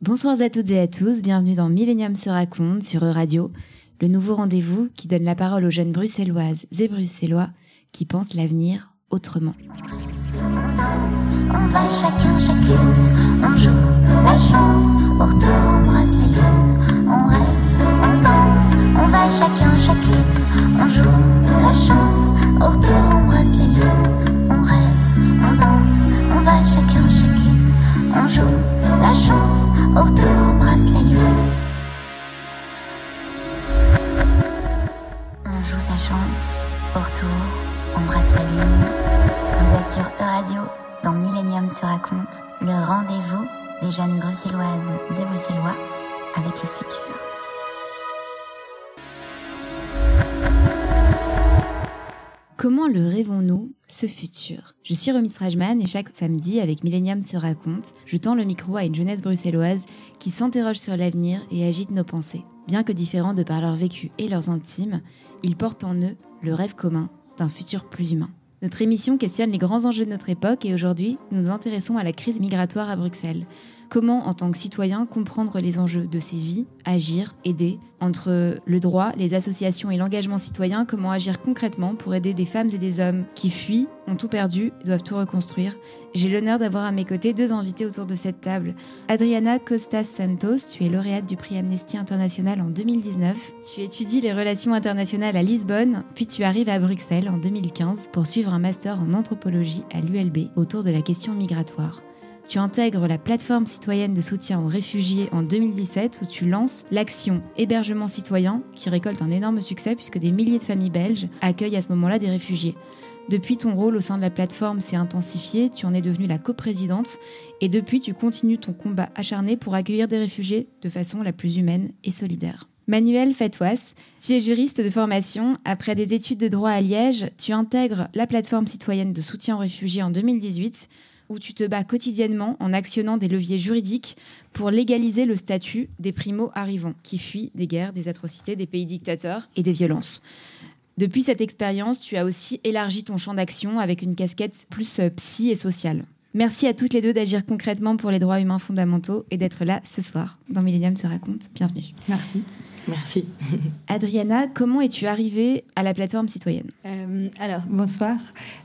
Bonsoir à toutes et à tous, bienvenue dans Millennium se raconte sur E-Radio, le nouveau rendez-vous qui donne la parole aux jeunes bruxelloises et bruxellois qui pensent l'avenir autrement. On danse, on va chacun, chacune, on joue la chance, au retour on brasse les lunes, on rêve, on danse, on va chacun, chacune, on joue la chance, au retour on brasse les lunes, on rêve, on danse, on va chacun, chacune, on joue la chance, au retour on brasse les lunes. On joue sa chance, au retour on brasse la lune. Vous sur E-Radio, dans Millennium se raconte, le rendez-vous des jeunes bruxelloises et bruxellois avec le futur. Comment le rêvons-nous, ce futur? Je suis Romy Strajman et chaque samedi, avec Millennium se raconte, je tends le micro à une jeunesse bruxelloise qui s'interroge sur l'avenir et agite nos pensées. Bien que différents de par leur vécu et leurs intimes, ils portent en eux le rêve commun d'un futur plus humain. Notre émission questionne les grands enjeux de notre époque et aujourd'hui, nous nous intéressons à la crise migratoire à Bruxelles. Comment, en tant que citoyen, comprendre les enjeux de ces vies, agir, aider Entre le droit, les associations et l'engagement citoyen, comment agir concrètement pour aider des femmes et des hommes qui fuient, ont tout perdu, doivent tout reconstruire J'ai l'honneur d'avoir à mes côtés deux invités autour de cette table. Adriana Costas Santos, tu es lauréate du prix Amnesty International en 2019. Tu étudies les relations internationales à Lisbonne, puis tu arrives à Bruxelles en 2015 pour suivre un master en anthropologie à l'ULB autour de la question migratoire. Tu intègres la plateforme citoyenne de soutien aux réfugiés en 2017 où tu lances l'action Hébergement citoyen qui récolte un énorme succès puisque des milliers de familles belges accueillent à ce moment-là des réfugiés. Depuis, ton rôle au sein de la plateforme s'est intensifié, tu en es devenue la coprésidente et depuis, tu continues ton combat acharné pour accueillir des réfugiés de façon la plus humaine et solidaire. Manuel Fatouas, tu es juriste de formation. Après des études de droit à Liège, tu intègres la plateforme citoyenne de soutien aux réfugiés en 2018 où tu te bats quotidiennement en actionnant des leviers juridiques pour légaliser le statut des primo-arrivants qui fuient des guerres, des atrocités, des pays dictateurs et des violences. Depuis cette expérience, tu as aussi élargi ton champ d'action avec une casquette plus euh, psy et sociale. Merci à toutes les deux d'agir concrètement pour les droits humains fondamentaux et d'être là ce soir dans Millennium se raconte. Bienvenue. Merci. Merci. Adriana, comment es-tu arrivée à la plateforme citoyenne Euh, alors, bonsoir.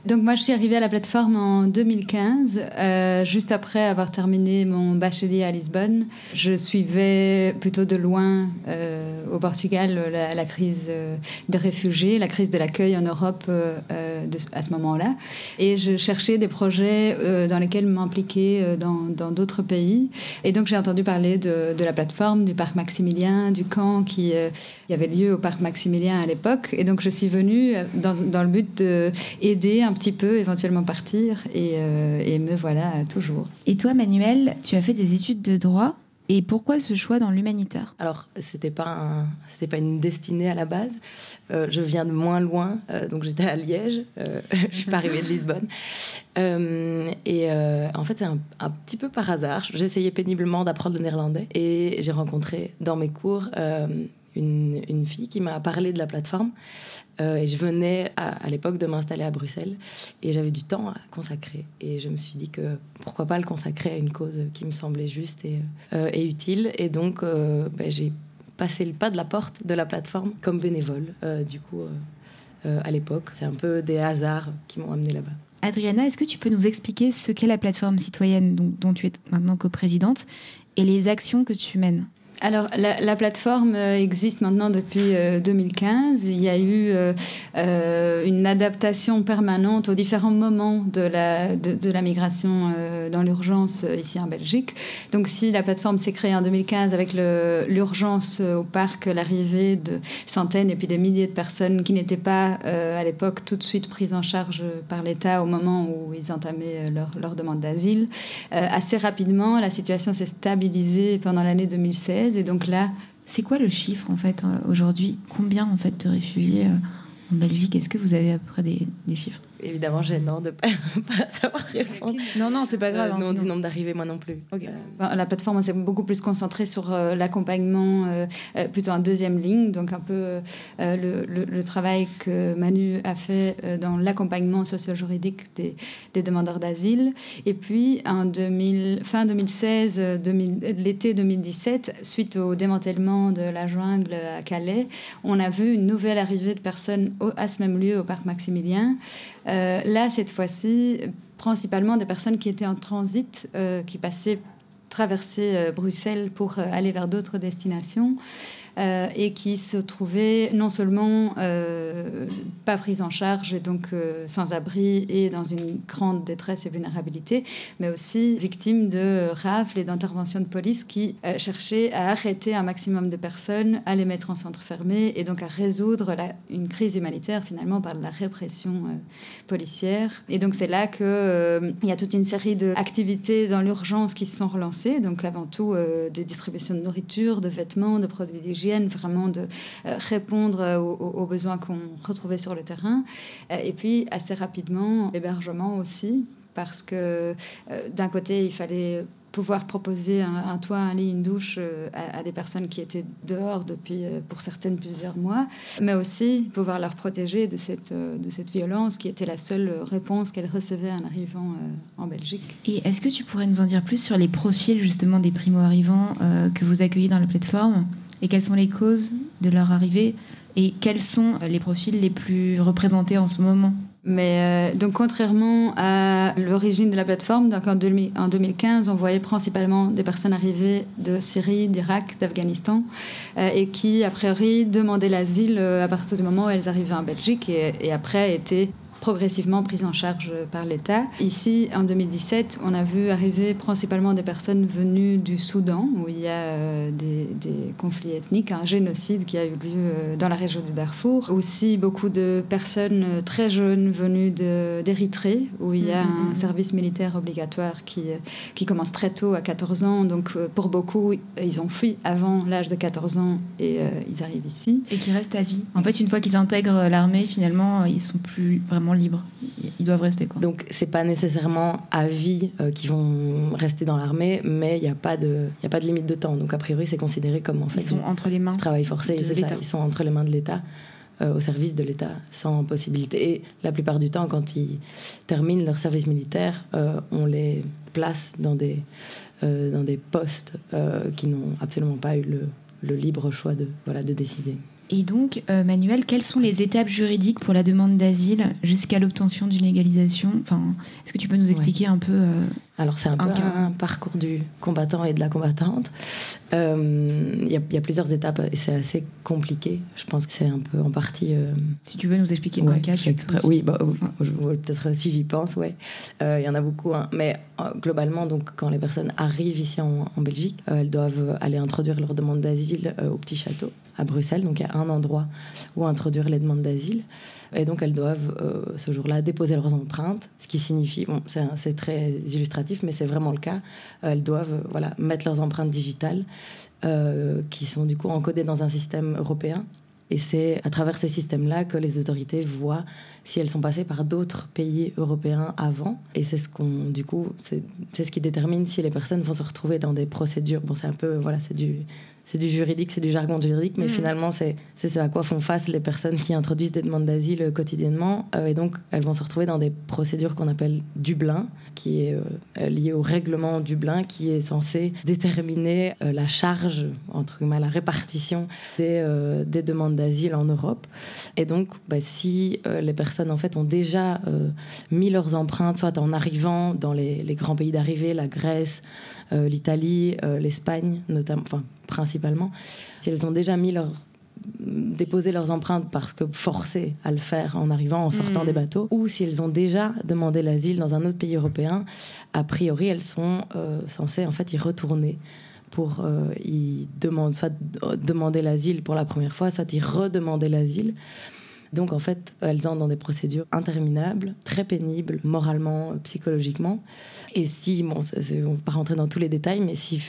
Donc, moi, je suis arrivée à la plateforme en 2015, euh, juste après avoir terminé mon bachelier à Lisbonne. Je suivais plutôt de loin euh, au Portugal la, la crise euh, des réfugiés, la crise de l'accueil en Europe de- à ce moment-là. Et je cherchais des projets euh, dans lesquels m'impliquer euh, dans dans d'autres pays. Et donc, j'ai entendu parler de, de la plateforme, du parc Maximilien, du camp qui euh, il y avait lieu au parc Maximilien à l'époque. Et donc, je suis venue euh, dans, le but d'aider un petit peu, éventuellement partir. Euh, et me voilà toujours. Et toi, Manuel, tu as fait des études de droit? Et pourquoi ce choix dans l'humanitaire? Alors, c'était pas pas une destinée à la base. Euh, je viens de moins loin, euh, donc j'étais à Liège. Euh, je suis pas arrivée de Lisbonne. Euh, et en fait, c'est un, un petit peu par hasard. J'essayais péniblement d'apprendre le néerlandais et j'ai rencontré dans mes cours une, une fille qui m'a parlé de la plateforme. Euh, je venais à, l'époque de m'installer à Bruxelles et j'avais du temps à consacrer. Et je me suis dit que pourquoi pas le consacrer à une cause qui me semblait juste et, euh, utile. Et donc, euh, ben, j'ai passé le pas de la porte de la plateforme comme bénévole, du coup, à l'époque. C'est un peu des hasards qui m'ont amené là-bas. Adriana, est-ce que tu peux nous expliquer ce qu'est la plateforme citoyenne dont, dont tu es maintenant coprésidente et les actions que tu mènes? Alors, la, la plateforme euh, existe maintenant depuis euh, 2015. Il y a eu euh, euh, une adaptation permanente aux différents moments de la, de, la migration euh, dans l'urgence euh, ici en Belgique. Donc, si la plateforme s'est créée en 2015 avec l'urgence euh, au parc, l'arrivée de centaines et puis des milliers de personnes qui n'étaient pas euh, à l'époque tout de suite prises en charge par l'État au moment où ils entamaient euh, leur, leur demande d'asile, euh, assez rapidement, la situation s'est stabilisée pendant l'année 2016. Et donc là, C'est quoi le chiffre en fait euh, aujourd'hui? Combien en fait de réfugiés euh, en Belgique? Est-ce que vous avez à peu près des, des chiffres? Évidemment gênant de ne pas, pas savoir répondre. Non, non, c'est pas grave. Euh, hein, non, du nombre d'arrivées, moi non plus. Euh, La plateforme s'est beaucoup plus concentrée sur euh, l'accompagnement, euh, plutôt en deuxième ligne, donc un peu le, le- le travail que Manu a fait dans l'accompagnement socio-juridique des, des demandeurs d'asile. Et puis, en 2000, fin 2016, euh, 2000 euh, l'été 2017, suite au démantèlement de la jungle à Calais, on a vu une nouvelle arrivée de personnes au- à ce même lieu, au parc Maximilien. Euh, là, cette fois-ci, principalement des personnes qui étaient en transit, euh, qui passaient traverser euh, Bruxelles pour aller vers d'autres destinations euh, et qui se trouvaient non seulement euh, pas prises en charge et donc euh, sans abri et dans une grande détresse et vulnérabilité, mais aussi victimes de rafles et d'interventions de police qui cherchaient à arrêter un maximum de personnes, à les mettre en centre fermé et donc à résoudre une crise humanitaire finalement par la répression policière. Et donc c'est là euh, il y a toute une série d'activités dans l'urgence qui se sont relancées. Donc avant tout des distributions de nourriture, de vêtements, de produits d'hygiène, vraiment de euh, répondre euh, aux, besoins qu'on retrouvait sur le terrain. Euh, et puis assez rapidement l'hébergement aussi, parce que d'un côté il fallait pouvoir proposer un, toit, un lit, une douche à, des personnes qui étaient dehors depuis, pour certaines, plusieurs mois, mais aussi pouvoir leur protéger de cette, de cette violence qui était la seule réponse qu'elles recevaient en arrivant en Belgique. Et est-ce que tu pourrais nous en dire plus sur les profils justement des primo-arrivants que vous accueillez dans la plateforme? Et quelles sont les causes de leur arrivée et quels sont les profils les plus représentés en ce moment Mais euh, donc, contrairement à l'origine de la plateforme, donc en, 2000 en 2015, on voyait principalement des personnes arrivées de Syrie, d'Irak, d'Afghanistan, euh, et qui, a priori, demandaient l'asile euh, à partir du moment où elles arrivaient en Belgique et après étaient progressivement prises en charge par l'État. Ici, en 2017, on a vu arriver principalement des personnes venues du Soudan, où il y a euh, des, des conflits ethniques, un génocide qui a eu lieu euh, dans la région du Darfour. Aussi, beaucoup de personnes euh, très jeunes venues d'Érythrée, où il y a Mhm. un service militaire obligatoire qui, qui commence très tôt, à 14 ans. Donc, pour beaucoup, ils ont fui avant l'âge de 14 ans et euh, ils arrivent ici. et qui restent à vie En fait, une fois qu'ils intègrent l'armée, finalement, ils sont plus vraiment libres. Ils doivent rester quoi. Donc, c'est pas nécessairement à vie euh, qu'ils vont rester dans l'armée, mais il n'y a, pas de- y a pas de limite de temps. Donc, a priori, c'est considéré comme en fait ils sont entre les mains. travail forcé. c'est ça. Ils sont entre les mains de l'État, euh, au service de l'État, sans possibilité. Et la plupart du temps, quand ils terminent leur service militaire, euh, on les place dans des, dans des postes qui n'ont absolument pas eu le, le libre choix de, voilà, de décider. Et donc, euh, Manuel, quelles sont les étapes juridiques pour la demande d'asile jusqu'à l'obtention d'une légalisation Enfin, est-ce que tu peux nous expliquer un peu euh, Alors, c'est un peu Un cas. un parcours du combattant et de la combattante. Euh, Il y, a- il y a plusieurs étapes et c'est assez compliqué. Je pense que c'est un peu en partie. euh, Si tu veux nous expliquer Ouais, un cas, tu peux. Oui, bah, euh, ouais, peut-être si j'y pense. Euh, Il y en a beaucoup. hein. Mais euh, globalement, donc, quand les personnes arrivent ici en, en Belgique, euh, elles doivent aller introduire leur demande d'asile euh, au Petit Château, à Bruxelles. Donc, il y a un endroit où introduire les demandes d'asile. Et donc, elles doivent, euh, ce jour-là, déposer leurs empreintes, ce qui signifie, bon, c'est très illustratif, mais c'est vraiment le cas. Elles doivent voilà, mettre leurs empreintes digitales, euh, qui sont du coup encodées dans un système européen. Et c'est à travers ce système-là que les autorités voient si elles sont passées par d'autres pays européens avant. Et c'est ce qu'on, du coup, c'est ce qui détermine si les personnes vont se retrouver dans des procédures. Bon, c'est un peu, voilà, c'est du, c'est du juridique, c'est du jargon juridique, mais Mhm. finalement, c'est ce à quoi font face les personnes qui introduisent des demandes d'asile euh, quotidiennement. Euh, et donc, elles vont se retrouver dans des procédures qu'on appelle Dublin, qui est euh, lié au règlement Dublin, qui est censé déterminer euh, la charge, entre guillemets, la répartition des, euh, des demandes d'asile en Europe. Et donc, bah, si euh, les personnes en fait ont déjà euh, mis leurs empreintes, soit en arrivant dans les, les grands pays d'arrivée, la Grèce, euh, l'Italie, euh, l'Espagne, notamment, enfin principalement, si elles ont déjà mis leur leurs empreintes parce que forcées à le faire en arrivant, en sortant Mhm. des bateaux, ou si elles ont déjà demandé l'asile dans un autre pays européen, a priori elles sont euh, censées en fait y retourner pour euh, y demander soit euh, demander l'asile pour la première fois, soit y redemander l'asile. Donc en fait, elles entrent dans des procédures interminables, très pénibles, moralement, psychologiquement. Et si, bon, on ne va pas rentrer dans tous les détails, mais si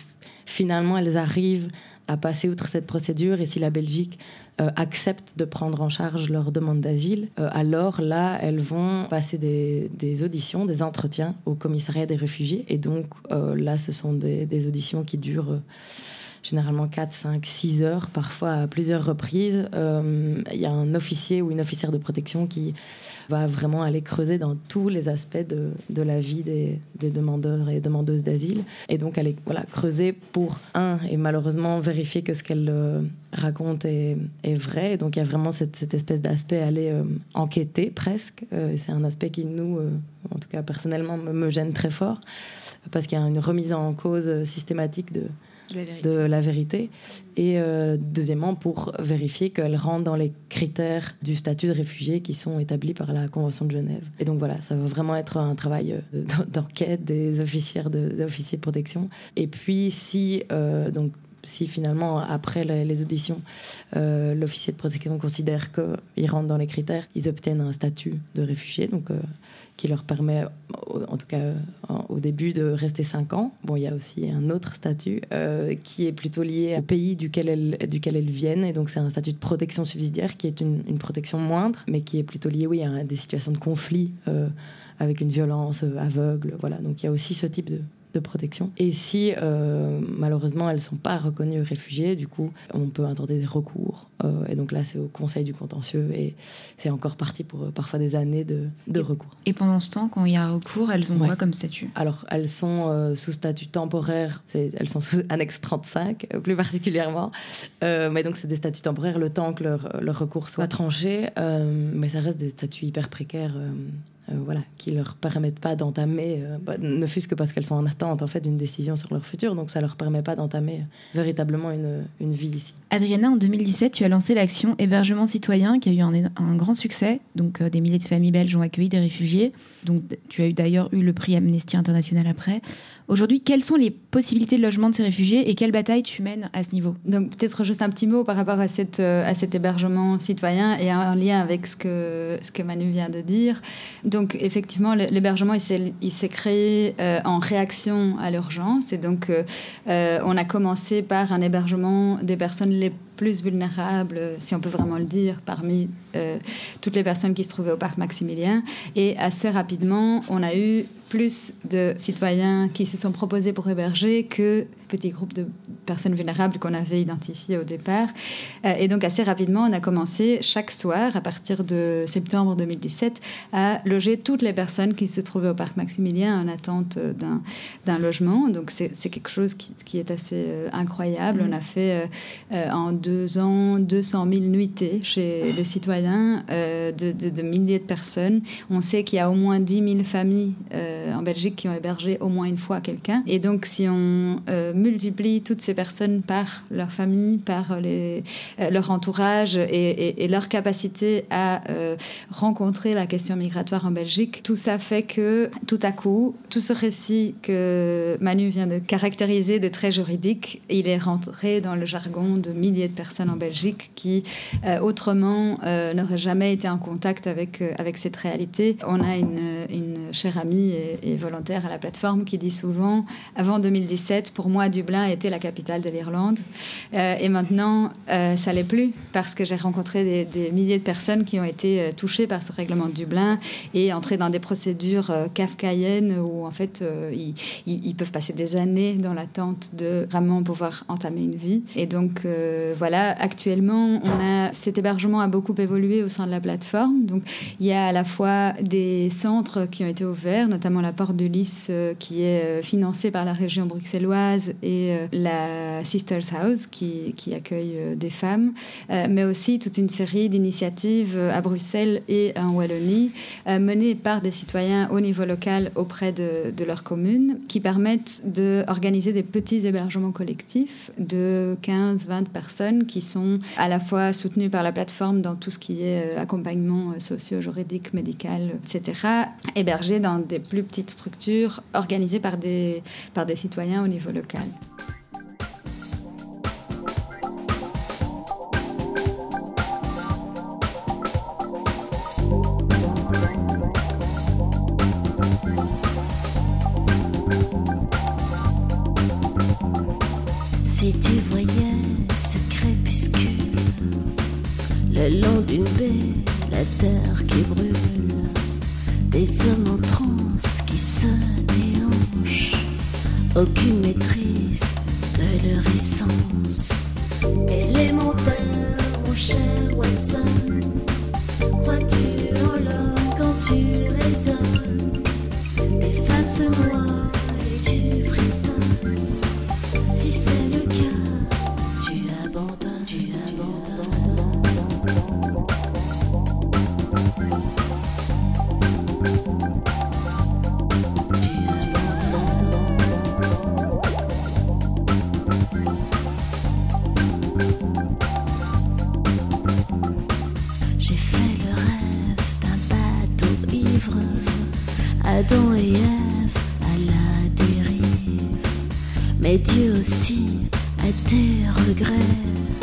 finalement elles arrivent à passer outre cette procédure et si la Belgique euh, accepte de prendre en charge leur demande d'asile, euh, alors là, elles vont passer des, auditions, des entretiens au commissariat des réfugiés. Et donc euh, là, ce sont des auditions qui durent généralement 4, 5, 6 heures, parfois à plusieurs reprises. Euh, il y a un officier ou une officière de protection qui va vraiment aller creuser dans tous les aspects de, la vie des, demandeurs et demandeuses d'asile. Et donc aller voilà, creuser pour, un, et malheureusement vérifier que ce qu'elle euh, raconte est, vrai. Et donc il y a vraiment cette, espèce d'aspect aller euh, enquêter presque. C'est un aspect qui, nous, en tout cas personnellement, me, me gêne très fort parce qu'il y a une remise en cause systématique de de la vérité. de la vérité. Et euh, deuxièmement, pour vérifier qu'elle rentre dans les critères du statut de réfugié qui sont établis par la Convention de Genève. Et donc voilà, ça va vraiment être un travail euh, d'enquête des officiers de, officiers de protection. Et puis si, euh, donc, si finalement, après les, auditions, euh, l'officier de protection considère qu'ils rentrent dans les critères, ils obtiennent un statut de réfugié, donc euh, qui leur permet, en tout cas au début, de rester 5 ans. Bon, il y a aussi un autre statut euh, qui est plutôt lié au pays duquel elles, viennent, et donc c'est un statut de protection subsidiaire qui est une, une, protection moindre, mais qui est plutôt lié, oui, à des situations de conflit euh, avec une violence aveugle. Voilà, donc il y a aussi ce type de, de protection. Et si euh, malheureusement elles ne sont pas reconnues réfugiées, du coup, on peut intenter des recours. Euh, et donc là, c'est au Conseil du contentieux et c'est encore parti pour euh, parfois des années de, de et, recours. Et pendant ce temps, quand il y a recours, elles ont ouais. quoi comme statut? Alors, elles sont euh, sous statut temporaire, elles sont sous annexe 35 euh, plus particulièrement. Mais donc, c'est des statuts temporaires le temps que leur, leur recours soit tranché. mais ça reste des statuts hyper précaires euh, voilà, qui leur permettent pas d'entamer, euh, bah, ne fût-ce que parce qu'elles sont en attente en fait d'une décision sur leur futur, donc ça leur permet pas d'entamer euh, véritablement une, une, vie ici. Adriana, en 2017, tu as lancé l'action Hébergement citoyen qui a eu un, un grand succès. Donc euh, des milliers de familles belges ont accueilli des réfugiés. Donc tu as eu d'ailleurs eu le prix Amnesty International après. Aujourd'hui, quelles sont les possibilités de logement de ces réfugiés et quelle bataille tu mènes à ce niveau? Donc peut-être juste un petit mot par rapport à, cette, à cet hébergement citoyen et en lien avec ce que, ce que Manu vient de dire. Donc effectivement, l'hébergement, il s'est créé euh, en réaction à l'urgence. Et donc euh, on a commencé par un hébergement des personnes les plus vulnérables, si on peut vraiment le dire, parmi euh, toutes les personnes qui se trouvaient au parc Maximilien. Et assez rapidement, on a eu plus de citoyens qui se sont proposés pour héberger que petit groupe de personnes vulnérables qu'on avait identifiées au départ. Euh, et donc assez rapidement, on a commencé chaque soir, à partir de septembre 2017, à loger toutes les personnes qui se trouvaient au parc Maximilien en attente d'un logement. Donc c'est quelque chose qui, qui, est assez euh, incroyable. Mmh. On a fait euh, en deux ans 200 000 nuitées chez les citoyens euh, de, milliers de personnes. On sait qu'il y a au moins 10 000 familles euh, en Belgique qui ont hébergé au moins une fois quelqu'un. Et donc, si on euh, multiplie toutes ces personnes par leur famille, par les, leur entourage et, leur capacité à rencontrer la question migratoire en Belgique, tout ça fait que tout à coup, tout ce récit que Manu vient de caractériser de très juridique, il est rentré dans le jargon de milliers de personnes en Belgique qui, euh, autrement, euh, n'auraient jamais été en contact avec, euh, avec cette réalité. On a une, une chère amie et, et, volontaire à la plateforme qui dit souvent, avant 2017, pour moi, Dublin était la capitale de l'Irlande. Euh, et maintenant, euh, ça l'est plus parce que j'ai rencontré des, milliers de personnes qui ont été euh, touchées par ce règlement de Dublin et entrées dans des procédures kafkaïennes où, en fait, ils, peuvent passer des années dans l'attente de vraiment pouvoir entamer une vie. Et donc, euh, voilà, actuellement, cet hébergement a beaucoup évolué au sein de la plateforme. Donc, il y a à la fois des centres qui ont été notamment la Porte de Lys, euh, qui est euh, financée par la région bruxelloise, et euh, la Sisters House, qui, accueille des femmes, mais aussi toute une série d'initiatives à Bruxelles et en Wallonie, menées par des citoyens au niveau local auprès de, de leur commune, qui permettent d'organiser des petits hébergements collectifs de 15-20 personnes qui sont à la fois soutenues par la plateforme dans tout ce qui est accompagnement socio-juridique, médical, etc., dans des plus petites structures organisées par des citoyens au niveau local. Mm-hmm.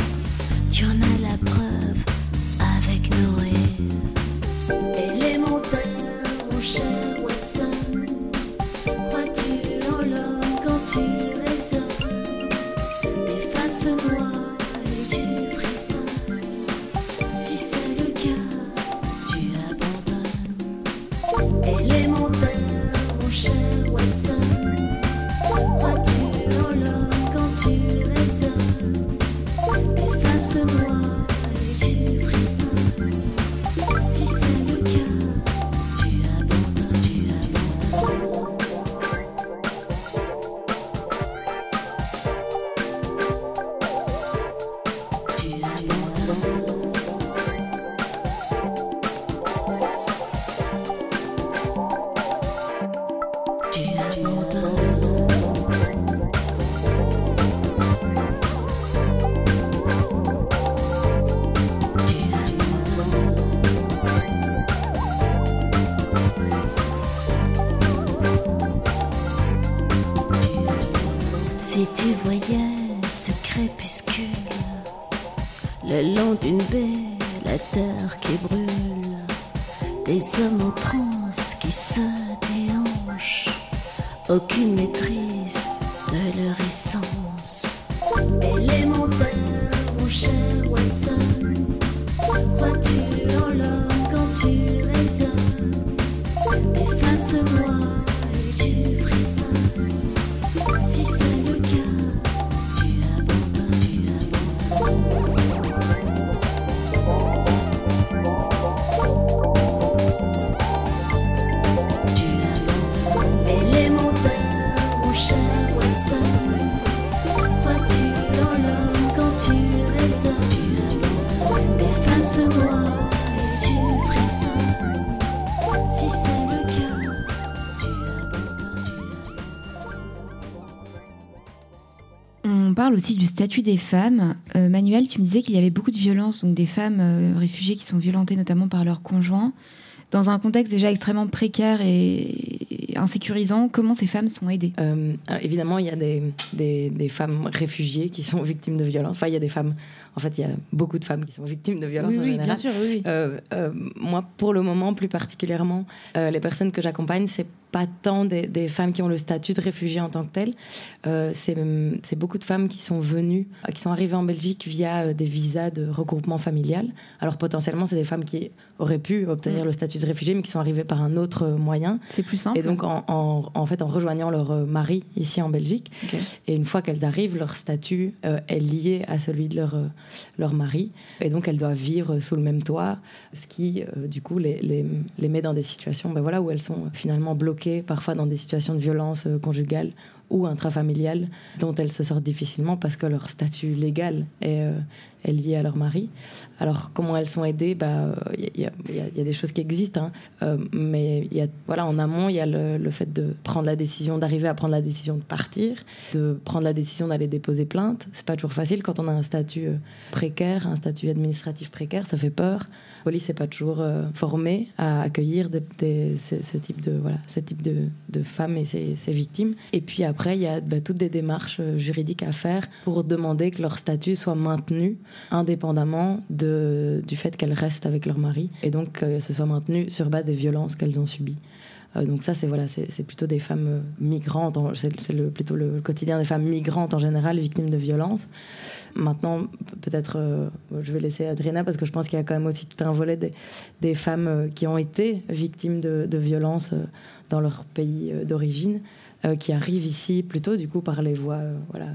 La terre qui brûle, des hommes en transe qui se déhanchent, aucune maîtrise de leur essence. Élémentaire, mon cher Watson, crois-tu en l'homme quand tu raisonnes Des femmes se noient parle aussi du statut des femmes. Euh, Manuel, tu me disais qu'il y avait beaucoup de violences, donc des femmes euh, réfugiées qui sont violentées notamment par leurs conjoints. Dans un contexte déjà extrêmement précaire et insécurisant, comment ces femmes sont aidées? Euh, évidemment, il y a des, des, des femmes réfugiées qui sont victimes de violences. Enfin, il y a des femmes. En fait, il y a beaucoup de femmes qui sont victimes de violences en général. sûr, oui. Euh, euh, moi, pour le moment, plus particulièrement, euh, les personnes que j'accompagne, c'est pas tant des, des femmes qui ont le statut de réfugié en tant que telles. C'est beaucoup de femmes qui sont venues, qui sont arrivées en Belgique via des visas de regroupement familial. Alors potentiellement, c'est des femmes qui auraient pu obtenir Mm. le statut de réfugié, mais qui sont arrivées par un autre moyen. C'est plus simple. Et donc, en, en, en fait, en rejoignant leur mari ici en Belgique, et une fois qu'elles arrivent, leur statut est lié à celui de leur, leur mari. Et donc, elles doivent vivre sous le même toit, ce qui, euh, du coup, les, les, les met dans des situations ben voilà, où elles sont finalement bloquées, parfois dans des situations de violence euh, conjugale ou intrafamiliale, dont elles se sortent difficilement parce que leur statut légal est, euh, est lié à leur mari. Alors, comment elles sont aidées bah, Il y, a- il y a- des choses qui existent, hein. Euh, mais voilà, en amont, il y a le, fait de prendre la décision, d'arriver à prendre la décision de partir, de prendre la décision d'aller déposer plainte. C'est pas toujours facile quand on a un statut euh, précaire, un statut administratif précaire, ça fait peur. La police n'est pas toujours euh, formée à accueillir ce, type de voilà, ce type de, femmes et ses, victimes. Et puis après, il y a bah, toutes des démarches juridiques à faire pour demander que leur statut soit maintenu indépendamment de, du fait qu'elles restent avec leur mari et donc que ce soit maintenu sur base des violences qu'elles ont subies. donc ça, c'est voilà, c'est plutôt des femmes migrantes, c'est le, plutôt le quotidien des femmes migrantes en général, victimes de violences. Maintenant, peut-être, je vais laisser Adriana parce que je pense qu'il y a quand même aussi tout un volet des, femmes qui ont été victimes de, de violences dans leur pays d'origine, qui arrivent ici plutôt du coup par les voies, voilà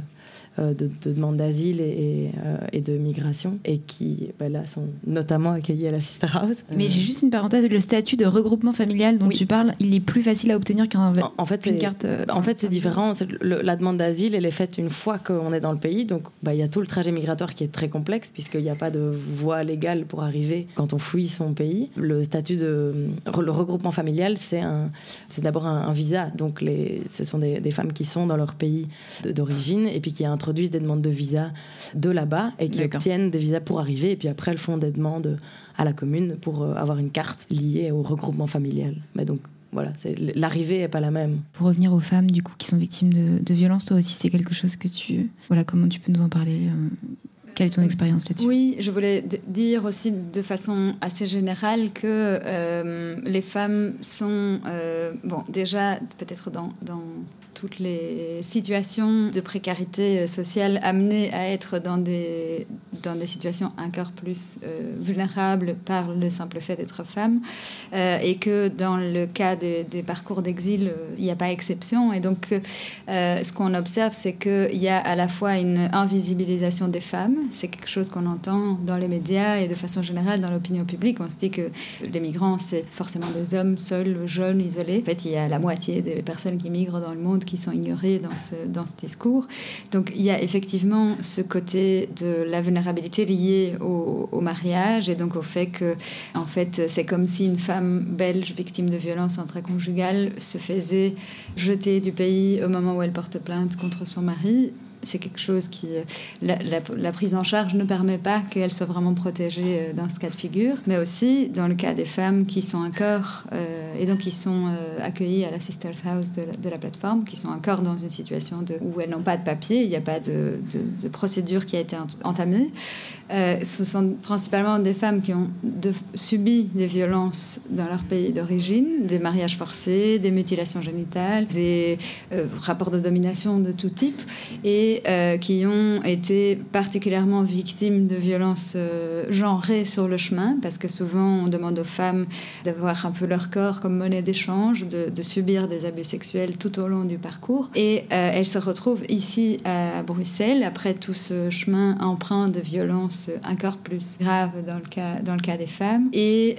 euh, de, demande d'asile et, euh, et, de migration et qui bah, là sont notamment accueillis à la Sister House. Mais j'ai juste une parenthèse, le statut de regroupement familial dont tu parles, il est plus facile à obtenir qu'un en, fait, une carte. Euh, en fait, c'est différent. la demande d'asile, elle est faite une fois qu'on est dans le pays, donc bah, il y a tout le trajet migratoire qui est très complexe puisqu'il n'y a pas de voie légale pour arriver quand on fuit son pays. Le statut de le regroupement familial, c'est un, c'est d'abord un, visa. Donc les, ce sont des, des, femmes qui sont dans leur pays d'origine et puis qui un produisent des demandes de visa de là-bas et qui obtiennent des visas pour arriver. Et puis après, elles font des demandes à la commune pour euh, avoir une carte liée au regroupement familial. Mais donc, voilà, l'arrivée n'est pas la même. Pour revenir aux femmes du coup qui sont victimes de, de violences, toi aussi c'est quelque chose que tu voilà comment tu peux nous en parler euh, quelle est ton expérience là-dessus? Oui, je voulais dire aussi de façon assez générale que euh, les femmes sont, bon, déjà peut-être dans, dans toutes les situations de précarité sociale amenées à être dans des, dans des situations encore plus euh, vulnérables par le simple fait d'être femme, euh, et que dans le cas des, parcours d'exil, euh, il n'y a pas exception. Et donc, ce qu'on observe, c'est qu'il y a à la fois une invisibilisation des femmes, c'est quelque chose qu'on entend dans les médias et de façon générale dans l'opinion publique. On se dit que les migrants, c'est forcément des hommes seuls, jeunes, isolés. En fait, il y a la moitié des personnes qui migrent dans le monde qui sont ignorés dans ce, dans ce discours. Donc il y a effectivement ce côté de la vulnérabilité liée au, au mariage et donc au fait que, en fait, c'est comme si une femme belge victime de violences intraconjugales se faisait jeter du pays au moment où elle porte plainte contre son mari c'est quelque chose qui. Euh, la, prise en charge ne permet pas qu'elle soit vraiment protégée euh, dans ce cas de figure, mais aussi dans le cas des femmes qui sont encore. Euh, et donc qui sont accueillies à la Sisters House de la, plateforme, qui sont encore dans une situation de, où elles n'ont pas de papier, il n'y a pas de, de, procédure qui a été entamée. Ce sont principalement des femmes qui ont subi des violences dans leur pays d'origine, des mariages forcés, des mutilations génitales, des rapports de domination de tout type. Et euh, qui ont été particulièrement victimes de violences euh, genrées sur le chemin, parce que souvent on demande aux femmes d'avoir un peu leur corps comme monnaie d'échange, de, subir des abus sexuels tout au long du parcours. Et euh, elles se retrouvent ici à Bruxelles, après tout ce chemin empreint de violences encore plus graves dans le cas, dans le cas des femmes, et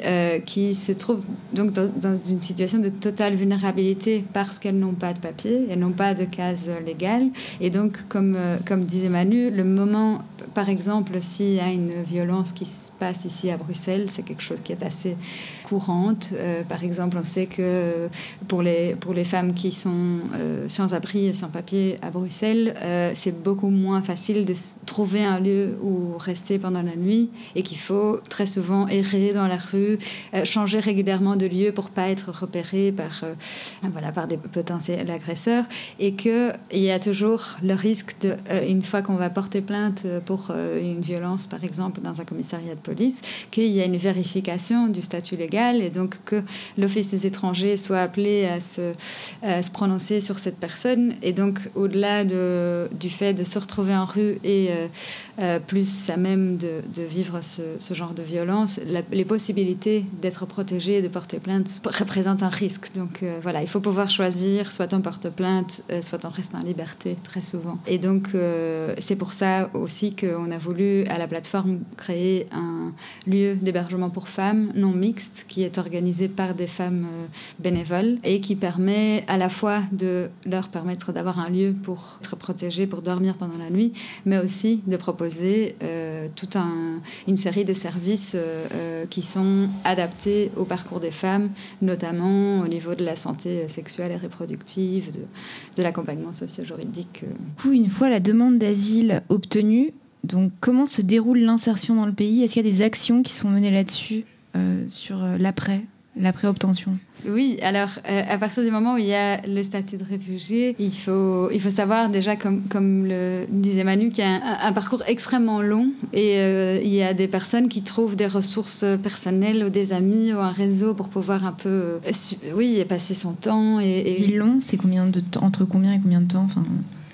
qui se trouvent donc dans, dans une situation de totale vulnérabilité parce qu'elles n'ont pas de papier, elles n'ont pas de case légale, et donc comme euh, comme, disait Manu, le moment, par exemple, s'il y a une violence qui se passe ici à Bruxelles, c'est quelque chose qui est assez courante. Euh, par exemple, on sait que pour les, pour les femmes qui sont euh, sans abri et sans papier à Bruxelles, c'est beaucoup moins facile de trouver un lieu où rester pendant la nuit et qu'il faut très souvent errer dans la rue, changer régulièrement de lieu pour pas être repéré par, voilà, par des potentiels agresseurs et qu'il y a toujours le risque euh, une fois qu'on va porter plainte pour euh, une violence, par exemple, dans un commissariat de police, qu'il y a une vérification du statut légal et donc que l'Office des étrangers soit appelé à se, prononcer sur cette personne. Et donc, au-delà de, du fait de se retrouver en rue et euh, plus à même de, vivre ce, genre de violence, les possibilités d'être protégé et de porter plainte représentent un risque. Donc, voilà, il faut pouvoir choisir, soit on porte plainte, soit on reste en liberté, très souvent. Et donc, euh, c'est pour ça aussi qu'on a voulu, à la plateforme, créer un lieu d'hébergement pour femmes non mixte qui est organisé par des femmes euh, bénévoles et qui permet à la fois de leur permettre d'avoir un lieu pour être protégées, pour dormir pendant la nuit, mais aussi de proposer euh, toute un, une série de services qui sont adaptés au parcours des femmes, notamment au niveau de la santé sexuelle et reproductive, de, l'accompagnement socio-juridique. Une fois la demande d'asile obtenue, donc comment se déroule l'insertion dans le pays? Est-ce qu'il y a des actions qui sont menées là-dessus, euh, sur euh, l'après la préobtention Oui, alors euh, à partir du moment où il y a le statut de réfugié, il faut, il faut savoir déjà, comme, comme le disait Manu, qu'il y a un, un parcours extrêmement long et euh, il y a des personnes qui trouvent des ressources personnelles ou des amis ou un réseau pour pouvoir un peu, euh, oui, passer son temps. Et, et... long, c'est combien de temps, entre combien et combien de temps enfin...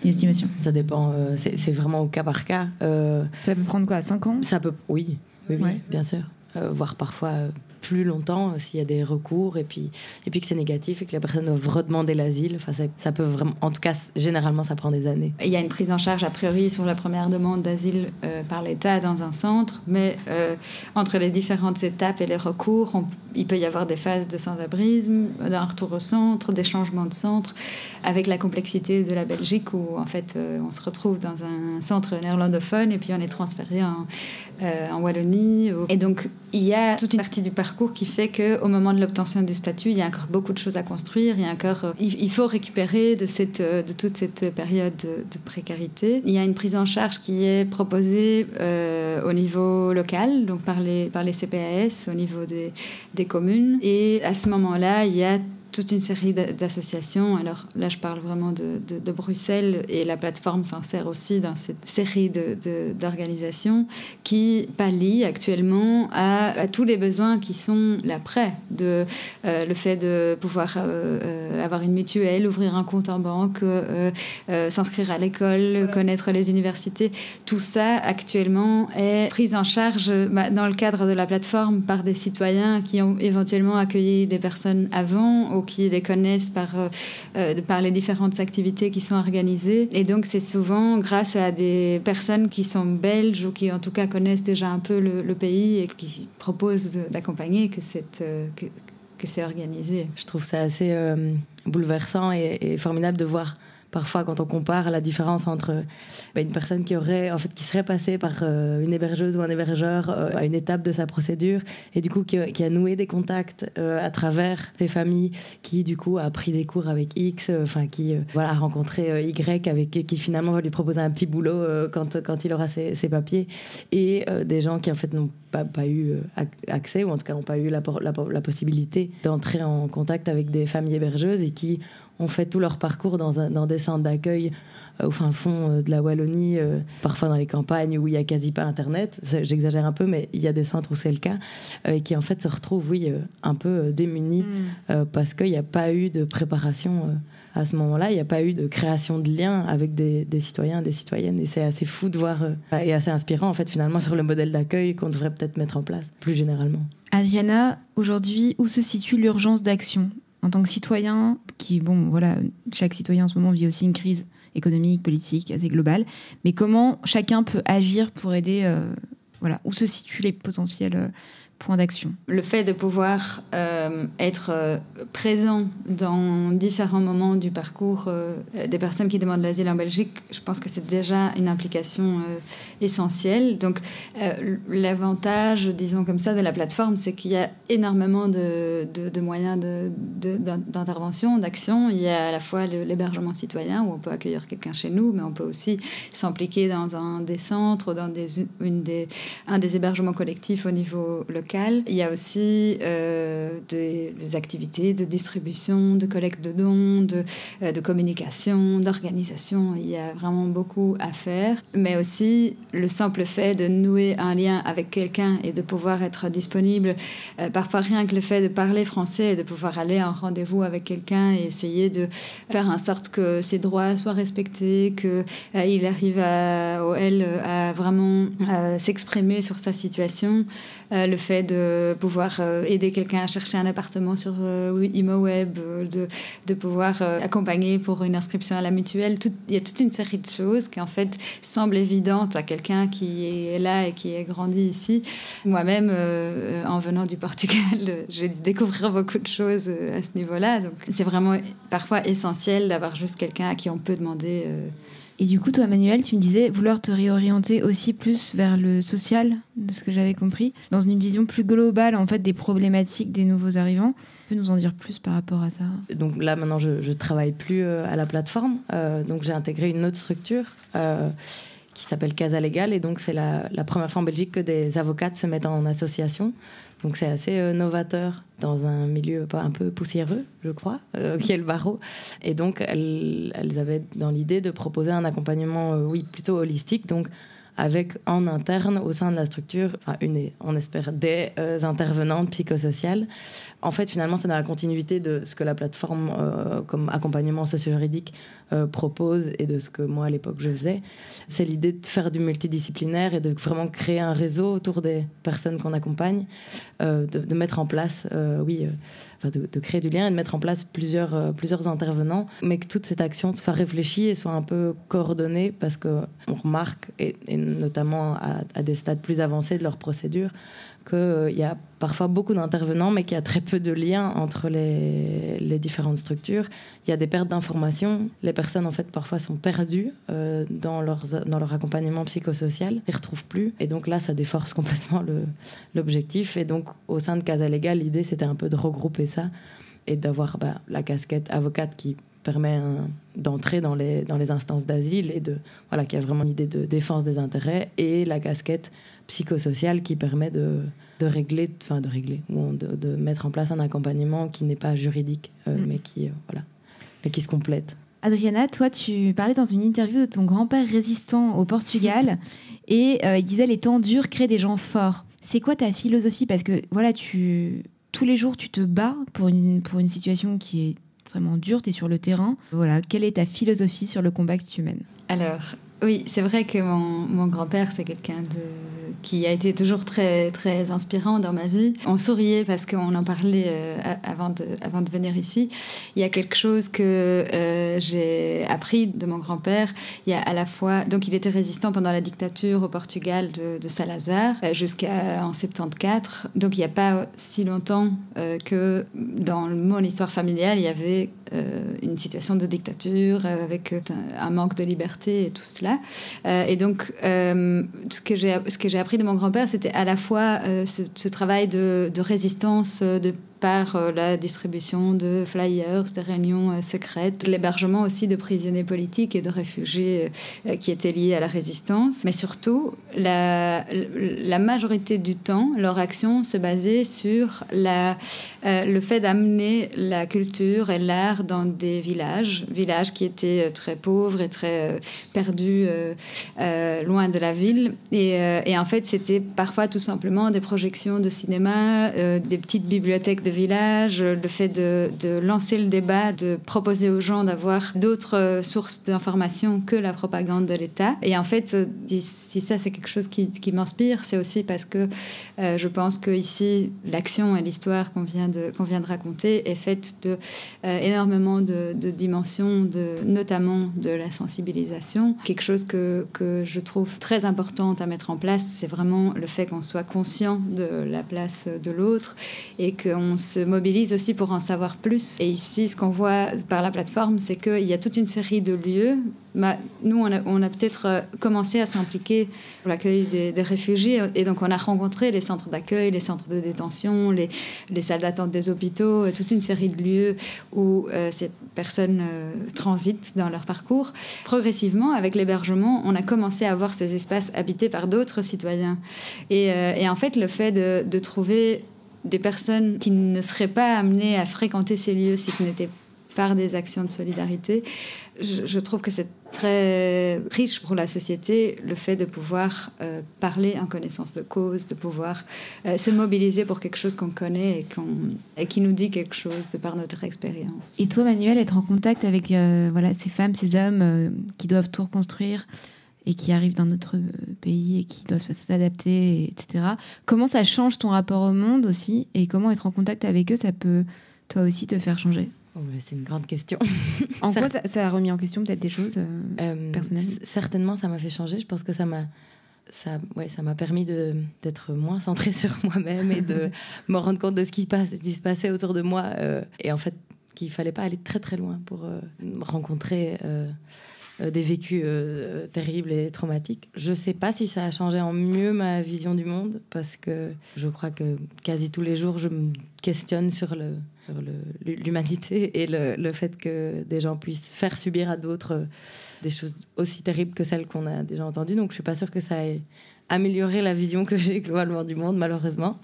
Une estimation? Ça dépend, c'est vraiment au cas par cas. ça peut prendre quoi 5 ans? Ça peut, oui, oui, oui bien sûr. Voire parfois plus longtemps euh, s'il y a des recours et puis, et puis que c'est négatif et que la personne doit redemander l'asile. Enfin, ça, peut vraiment, en tout cas, généralement, ça prend des années. Il y a une prise en charge a priori sur la première demande d'asile euh, par l'État dans un centre, mais euh, entre les différentes étapes et les recours, il peut y avoir des phases de sans-abrisme, d'un retour au centre, des changements de centre, avec la complexité de la Belgique où en fait on se retrouve dans un centre néerlandophone et puis on est transféré en Wallonie. Et donc il y a toute une partie du parcours qui fait qu'au moment de l'obtention du statut, il y a encore beaucoup de choses à construire. Il, y a encore, euh, il, faut récupérer de, cette, euh, de toute cette période de, précarité. Il y a une prise en charge qui est proposée euh, au niveau local, donc par les, par les CPAS, au niveau des, des communes. Et à ce moment-là, il y a toute une série d'associations. Alors là, je parle vraiment de, de, Bruxelles et la plateforme s'en sert aussi dans cette série d'organisations qui pallient actuellement à, tous les besoins qui sont l'après, de euh, le fait de pouvoir euh, euh, avoir une mutuelle, ouvrir un compte en banque, s'inscrire à l'école, connaître les universités. Tout ça actuellement est pris en charge bah, dans le cadre de la plateforme par des citoyens qui ont éventuellement accueilli des personnes avant qui les connaissent par, euh, euh, par les différentes activités qui sont organisées. Et donc, c'est souvent grâce à des personnes qui sont belges ou qui, en tout cas, connaissent déjà un peu le, pays et qui proposent d'accompagner que, cette, euh, que, que c'est organisé. Je trouve ça assez bouleversant et, et, formidable de voir parfois quand on compare la différence entre bah, une personne qui aurait en fait qui serait passée par euh, une hébergeuse ou un hébergeur euh, à une étape de sa procédure et du coup qui, a noué des contacts euh, à travers ses familles qui du coup a pris des cours avec X enfin qui voilà a rencontré Y avec qui finalement va lui proposer un petit boulot quand quand il aura ses, papiers et des gens qui en fait n'ont pas, pas, eu accès ou en tout cas n'ont pas eu la, la possibilité d'entrer en contact avec des familles hébergeuses et qui ont fait tout leur parcours dans, un, dans des centres d'accueil euh, au fin fond euh, de la Wallonie, euh, parfois dans les campagnes où il n'y a quasi pas Internet. J'exagère un peu, mais il y a des centres où c'est le cas, et qui en fait se retrouvent, oui, un peu démunis mm. parce qu'il n'y a pas eu de préparation à ce moment-là, il n'y a pas eu de création de liens avec des, des citoyens, des citoyennes. Et c'est assez fou de voir, et assez inspirant, en fait, finalement, sur le modèle d'accueil qu'on devrait peut-être mettre en place, plus généralement. Adriana, aujourd'hui, où se situe l'urgence d'action? En tant que citoyen, qui, bon, voilà, chaque citoyen en ce moment vit aussi une crise économique, politique assez globale, mais comment chacun peut agir pour aider, euh, voilà, où se situent les potentiels Le fait de pouvoir euh, être euh, présent dans différents moments du parcours euh, des personnes qui demandent l'asile en Belgique, je pense que c'est déjà une implication essentielle. Donc l'avantage, disons comme ça, de la plateforme, c'est qu'il y a énormément de, moyens d'intervention, d'action. Il y a à la fois l'hébergement citoyen, où on peut accueillir quelqu'un chez nous, mais on peut aussi s'impliquer dans un des centres, dans une des, un des hébergements collectifs au niveau local il y a aussi euh, des, activités de distribution, de collecte de dons, de, euh, de communication, d'organisation. Il y a vraiment beaucoup à faire. Mais aussi le simple fait de nouer un lien avec quelqu'un et de pouvoir être disponible. Euh, parfois rien que le fait de parler français et de pouvoir aller en rendez-vous avec quelqu'un et essayer de faire en sorte que ses droits soient respectés, qu'il arrive à, ou elle à vraiment s'exprimer sur sa situation. Le fait de pouvoir euh, aider quelqu'un à chercher un appartement sur euh, ImoWeb, euh, de, de pouvoir accompagner pour une inscription à la mutuelle. il y a toute une série de choses qui en fait semblent évidentes à quelqu'un qui est là et qui est grandi ici. Moi-même, en venant du Portugal, j'ai dû découvrir beaucoup de choses à ce niveau-là. Donc c'est vraiment parfois essentiel d'avoir juste quelqu'un à qui on peut demander. Et du coup, toi, Manuel, tu me disais vouloir te réorienter aussi plus vers le social, de ce que j'avais compris, dans une vision plus globale en fait des problématiques des nouveaux arrivants. Tu peux nous en dire plus par rapport à ça? Donc là, maintenant, je, ne travaille plus euh, à la plateforme, euh, donc j'ai intégré une autre structure. Euh, qui s'appelle Casa Légal. Et donc, c'est la, la, première fois en Belgique que des avocates se mettent en association. Donc, c'est assez euh, novateur dans un milieu un peu poussiéreux, je crois, euh, qui est le barreau. Et donc, elles, avaient dans l'idée de proposer un accompagnement, euh, oui, plutôt holistique. Donc, avec en interne au sein de la structure, enfin une, on espère des intervenantes psychosociales. En fait, finalement, c'est dans la continuité de ce que la plateforme comme accompagnement socio-juridique euh, propose et de ce que moi à l'époque je faisais. C'est l'idée de faire du multidisciplinaire et de vraiment créer un réseau autour des personnes qu'on accompagne, de, de, mettre en place, oui de, créer du lien et de mettre en place plusieurs, euh, plusieurs intervenants, mais que toute cette action soit réfléchie et soit un peu coordonnée parce qu'on remarque, et, notamment à, des stades plus avancés de leur procédure, qu'il euh, y a parfois beaucoup d'intervenants, mais qu'il y a très peu de liens entre les, différentes structures. Il y a des pertes d'informations. Les personnes, en fait, parfois sont perdues euh, dans, leur, accompagnement psychosocial. Ils ne retrouvent plus. Et donc là, ça déforce complètement l'objectif. Et donc, au sein de Casa Légal, l'idée, c'était un peu de regrouper ça et d'avoir bah, la casquette avocate qui permet d'entrer dans les, instances d'asile et de voilà qui a vraiment l'idée de défense des intérêts et la casquette psychosocial qui permet de, de régler, enfin de régler, ou de, de, mettre en place un accompagnement qui n'est pas juridique, euh, mm. mais qui euh, voilà, mais qui se complète. Adriana, toi, tu parlais dans une interview de ton grand-père résistant au Portugal et euh, il disait les temps durs créent des gens forts. C'est quoi ta philosophie? Parce que voilà, tu tous les jours tu te bats pour une pour une situation qui est extrêmement dure. Tu es sur le terrain. Voilà, quelle est ta philosophie sur le combat que tu mènes? Alors, oui, c'est vrai que mon, mon grand-père, c'est quelqu'un de qui a été toujours très, très inspirant dans ma vie. On souriait parce qu'on en parlait euh, avant, de, avant de venir ici. Il y a quelque chose que euh, j'ai appris de mon grand-père. Il y a à la fois, donc il était résistant pendant la dictature au Portugal de, de Salazar euh, jusqu'en 74. Donc il n'y a pas si longtemps que dans mon histoire familiale, il y avait une situation de dictature avec un manque de liberté et tout cela. et donc ce que j'ai appris de mon grand-père, c'était à la fois euh, ce, travail de, résistance, euh, de par euh, la distribution de flyers, de réunions euh, secrètes, l'hébergement aussi de prisonniers politiques et de réfugiés euh, qui étaient liés à la résistance. Mais surtout, la majorité du temps, leur action se basait sur la, le fait d'amener la culture et l'art dans des villages, villages qui étaient très pauvres et très perdus loin de la ville. Et, en fait, c'était parfois tout simplement des projections de cinéma, des petites bibliothèques de village, le fait de, lancer le débat, de proposer aux gens d'avoir d'autres euh, sources d'informations que la propagande de l'État. Et en fait, euh, si ça c'est quelque chose qui, m'inspire, c'est aussi parce que euh, je pense que ici l'action et l'histoire qu'on vient de qu'on vient de raconter est faite de énormément de, dimensions, de notamment de la sensibilisation. Quelque chose que, que je trouve très importante à mettre en place, c'est vraiment le fait qu'on soit conscient de la place de l'autre et qu'on se mobilise aussi pour en savoir plus. Et ici, ce qu'on voit par la plateforme, c'est qu'il y a toute une série de lieux. Bah, nous, on a, peut-être euh, commencé à s'impliquer pour l'accueil des, réfugiés. Et donc, on a rencontré les centres d'accueil, les centres de détention, les, les salles d'attente des hôpitaux, toute une série de lieux où euh, ces personnes euh, transitent dans leur parcours. Progressivement, avec l'hébergement, on a commencé à avoir ces espaces habités par d'autres citoyens. Et, en fait, le fait de, de trouver des personnes qui ne seraient pas amenées à fréquenter ces lieux si ce n'était par des actions de solidarité. Je, trouve que c'est très riche pour la société le fait de pouvoir euh, parler en connaissance de cause, de pouvoir euh, se mobiliser pour quelque chose qu'on connaît et, qui nous dit quelque chose de par notre expérience. Et toi, Manuel, être en contact avec euh, voilà, ces femmes, ces hommes qui doivent tout reconstruire, et qui arrivent dans notre pays et qui doivent s'adapter, etc. Comment ça change ton rapport au monde aussi et comment être en contact avec eux, ça peut toi aussi te faire changer? C'est une grande question. en quoi ça, a remis en question peut-être des choses euh, euh, personnelles Certainement, ça m'a fait changer. Je pense que ça m'a ça, ouais, ça m'a permis d'être moins centrée sur moi-même et de me rendre compte de ce qui, passe, ce qui se passait autour de moi. Euh, et en fait, qu'il fallait pas aller très très loin pour rencontrer des vécus euh, terribles et traumatiques. Je ne sais pas si ça a changé en mieux ma vision du monde, parce que je crois que quasi tous les jours, je me questionne sur le, l'humanité et le, le fait que des gens puissent faire subir à d'autres euh, des choses aussi terribles que celles qu'on a déjà entendues. Donc je suis pas sûre que ça ait amélioré la vision que j'ai globalement du monde, malheureusement.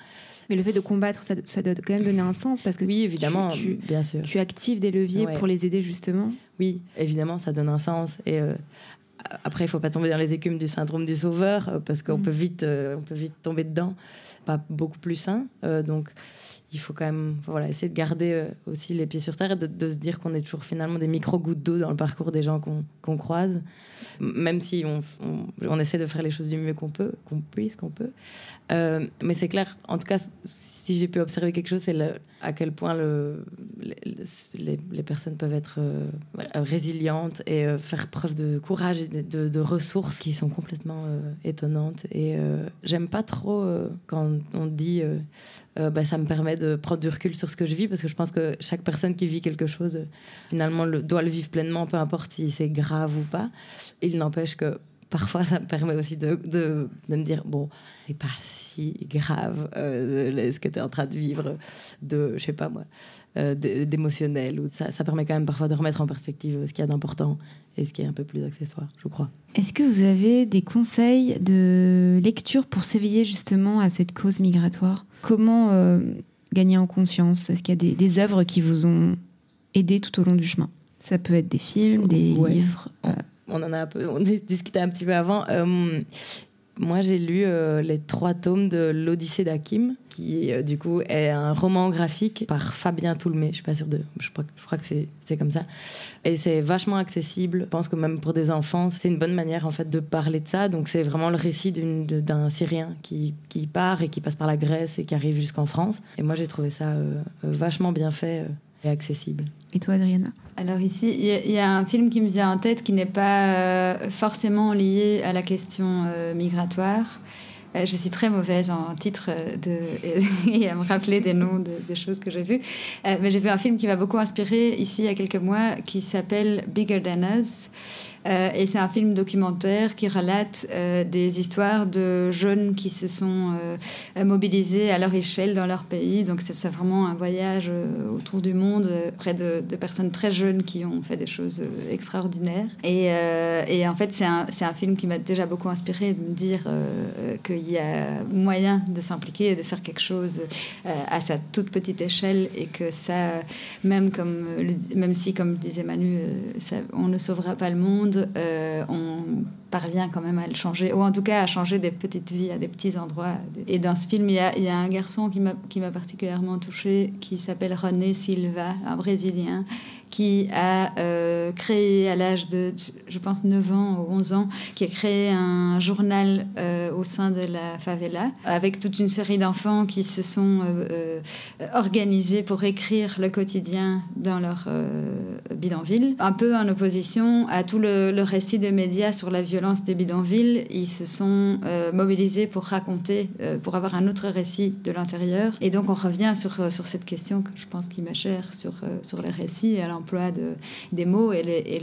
Mais le fait de combattre, ça, ça doit quand même donner un sens parce que Oui, évidemment, tu, bien sûr. tu, tu actives des leviers Ouais. pour les aider justement. Oui, évidemment, ça donne un sens. Et euh, après, il faut pas tomber dans les écumes du syndrome du sauveur euh, parce qu'on Mm. peut vite, euh, on peut vite tomber dedans. Pas beaucoup plus sain. Euh, donc, il faut quand même, voilà, essayer de garder euh, aussi les pieds sur terre et de, se dire qu'on est toujours finalement des micro gouttes d'eau dans le parcours des gens qu'on croise, même si on, on, on essaie de faire les choses du mieux qu'on peut, qu'on puisse, qu'on peut. Euh, mais c'est clair, en tout cas, si j'ai pu observer quelque chose, c'est à quel point le, les, personnes peuvent être euh, résilientes et euh, faire preuve de courage et de, ressources qui sont complètement euh, étonnantes. Et j'aime pas trop quand on dit bah, ça me permet de prendre du recul sur ce que je vis parce que je pense que chaque personne qui vit quelque chose finalement le, doit le vivre pleinement, peu importe si c'est grave ou pas. Il n'empêche que parfois ça me permet aussi de, de, de me dire bon c'est pas si grave euh, ce que tu es en train de vivre de je sais pas moi euh, d'émotionnel ou ça, ça permet quand même parfois de remettre en perspective ce qu'il y a d'important et ce qui est un peu plus accessoire je crois Est-ce que vous avez des conseils de lecture pour s'éveiller justement à cette cause migratoire? Comment euh, gagner en conscience? Est-ce qu'il y a des, des œuvres qui vous ont aidé tout au long du chemin? Ça peut être des films, des Ouais. livres. euh, on en a un discuté un petit peu avant. Euh, moi j'ai lu euh, les trois tomes de l'Odyssée d'Hakim qui euh, du coup est un roman graphique par Fabien Toulmé. Je suis pas sûre de je crois, que c'est comme ça. Et c'est vachement accessible. Je pense que même pour des enfants c'est une bonne manière en fait de parler de ça. Donc c'est vraiment le récit d'un Syrien qui, part et qui passe par la Grèce et qui arrive jusqu'en France. Et moi j'ai trouvé ça vachement bien fait et accessible Et toi, Adriana? Alors ici, il y, a- il y a un film qui me vient en tête qui n'est pas euh, forcément lié à la question euh, migratoire. Euh, je suis très mauvaise en titre de, et à me rappeler des noms de, des choses que j'ai vues. Euh, mais j'ai vu un film qui m'a beaucoup inspiré ici il y a quelques mois qui s'appelle Bigger Than Us. Euh, et c'est un film documentaire qui relate euh, des histoires de jeunes qui se sont euh, mobilisés à leur échelle dans leur pays. Donc c'est vraiment un voyage autour du monde près de, personnes très jeunes qui ont fait des choses extraordinaires. Et, en fait c'est un, film qui m'a déjà beaucoup inspiré de me dire qu'il y a moyen de s'impliquer et de faire quelque chose à sa toute petite échelle et que ça, même, comme, même si comme disait Manu, on ne sauvera pas le monde, euh, on parvient quand même à le changer, ou en tout cas à changer des petites vies à des petits endroits. Et dans ce film, il y a, il y a un garçon qui m'a particulièrement touchée, qui s'appelle René Silva, un Brésilien, qui a euh, créé à l'âge de, je pense, 9 ans ou 11 ans, qui a créé un journal euh, au sein de la favela, avec toute une série d'enfants qui se sont euh, organisés pour écrire le quotidien dans leur bidonville, un peu en opposition à tout le, le récit des médias sur la violence des bidonvilles. Ils se sont mobilisés pour raconter, pour avoir un autre récit de l'intérieur. Et donc on revient sur, sur cette question que je pense qui m'est chère, sur, sur les récits et à l'emploi de, des mots et,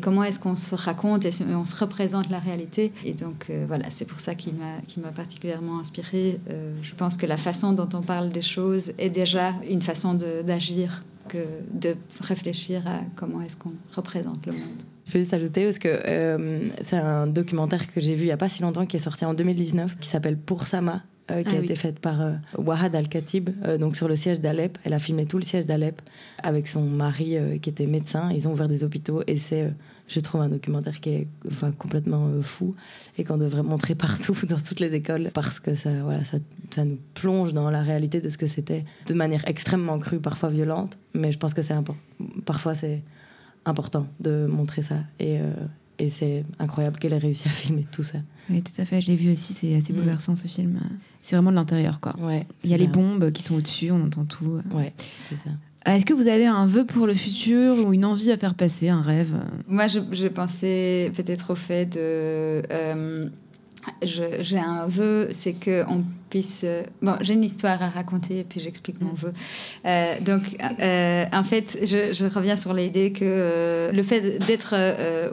comment est-ce qu'on se raconte et on se représente la réalité. Et donc euh, voilà, c'est pour ça qui m'a particulièrement inspirée. Euh, je pense que la façon dont on parle des choses est déjà une façon d'agir que de réfléchir à comment est-ce qu'on représente le monde. Je veux juste ajouter parce que euh, c'est un documentaire que j'ai vu il n'y a pas si longtemps qui est sorti en 2019 qui s'appelle Pour Sama. Euh, qui Ah a oui. été faite par euh, Wahad Al-Khatib, euh, donc sur le siège d'Alep. Elle a filmé tout le siège d'Alep avec son mari qui était médecin. Ils ont ouvert des hôpitaux et c'est, je trouve, un documentaire qui est enfin, complètement fou et qu'on devrait montrer partout, dans toutes les écoles, parce que ça, voilà, ça, ça nous plonge dans la réalité de ce que c'était de manière extrêmement crue, parfois violente. Mais je pense que c'est important. Parfois, c'est important de montrer ça. Et, et c'est incroyable qu'elle ait réussi à filmer tout ça. Oui, tout à fait. Je l'ai vu aussi. C'est assez Mm. bouleversant ce film. C'est vraiment de l'intérieur, quoi. Ouais, Il y a les bombes qui sont au-dessus, on entend tout. Ouais, c'est ça. Euh, Est-ce que vous avez un vœu pour le futur ou une envie à faire passer, un rêve? Moi, je, je pensais peut-être au fait de. euh, j'ai un vœu, c'est qu'on puisse... Euh, bon, j'ai une histoire à raconter, et puis j'explique mon vœu. Euh, donc, euh, en fait, je, je, reviens sur l'idée que le fait d'être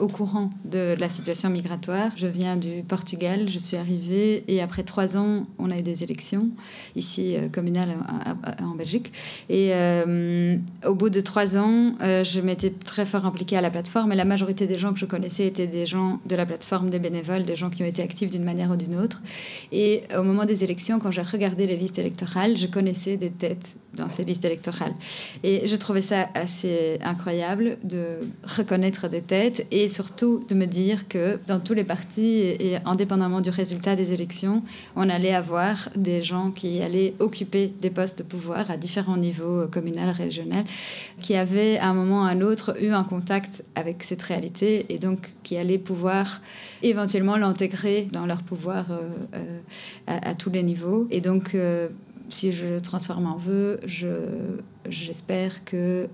au courant de la situation migratoire, je viens du Portugal, je suis arrivée, et après trois ans, on a eu des élections, ici, communales en, Belgique. Et au bout de trois ans, je m'étais très fort impliquée à la plateforme, et la majorité des gens que je connaissais étaient des gens de la plateforme, des bénévoles, des gens qui ont été actifs d'une manière ou d'une autre. Et au moment des élections, quand j'ai regardé les listes électorales, je connaissais des têtes dans ces listes électorales. Et je trouvais ça assez incroyable de reconnaître des têtes et surtout de me dire que dans tous les partis, et indépendamment du résultat des élections, on allait avoir des gens qui allaient occuper des postes de pouvoir à différents niveaux, communal, régional, qui avaient à un moment ou à un autre eu un contact avec cette réalité et donc qui allaient pouvoir éventuellement l'intégrer dans leur pouvoir euh, euh, à, tous les niveaux. Et donc, euh, si je le transforme en vœu, j'espère que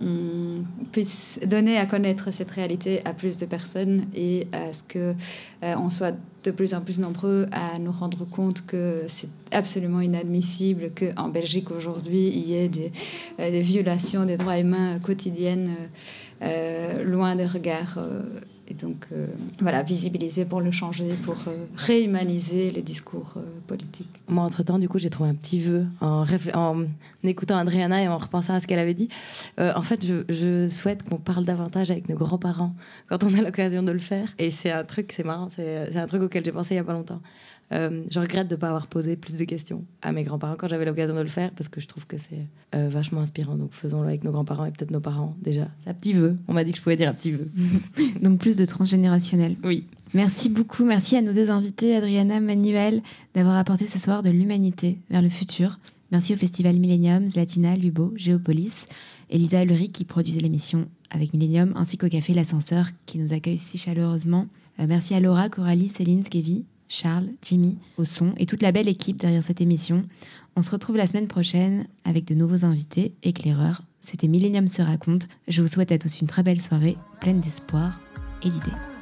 on puisse donner à connaître cette réalité à plus de personnes et à ce que on soit de plus en plus nombreux à nous rendre compte que c'est absolument inadmissible qu'en Belgique aujourd'hui il y ait des, des, violations des droits humains quotidiennes loin des regards et donc, euh, voilà, visibiliser pour le changer, pour euh, réhumaniser les discours euh, politiques. Moi, entre-temps, du coup, j'ai trouvé un petit vœu en, écoutant Adriana et en repensant à ce qu'elle avait dit. en fait, je, je souhaite qu'on parle davantage avec nos grands-parents quand on a l'occasion de le faire. Et c'est un truc, c'est marrant, c'est un truc auquel j'ai pensé il n'y a pas longtemps. Euh, je regrette de ne pas avoir posé plus de questions à mes grands-parents quand j'avais l'occasion de le faire parce que je trouve que c'est euh, vachement inspirant. Donc faisons-le avec nos grands-parents et peut-être nos parents déjà. C'est un petit vœu. On m'a dit que je pouvais dire un petit vœu. Donc plus de transgénérationnel. Oui. Merci beaucoup. Merci à nos deux invités, Adriana, Manuel, d'avoir apporté ce soir de l'humanité vers le futur. Merci au Festival Millennium, Latina, Lubo, Géopolis, Elisa Ulrich qui produisait l'émission avec Millennium, ainsi qu'au Café L'Ascenseur qui nous accueille si chaleureusement. Euh, merci à Laura, Coralie, Céline, Skevi, Charles, Jimmy, au son et toute la belle équipe derrière cette émission. On se retrouve la semaine prochaine avec de nouveaux invités, éclaireurs. C'était Millennium se raconte. Je vous souhaite à tous une très belle soirée, pleine d'espoir et d'idées.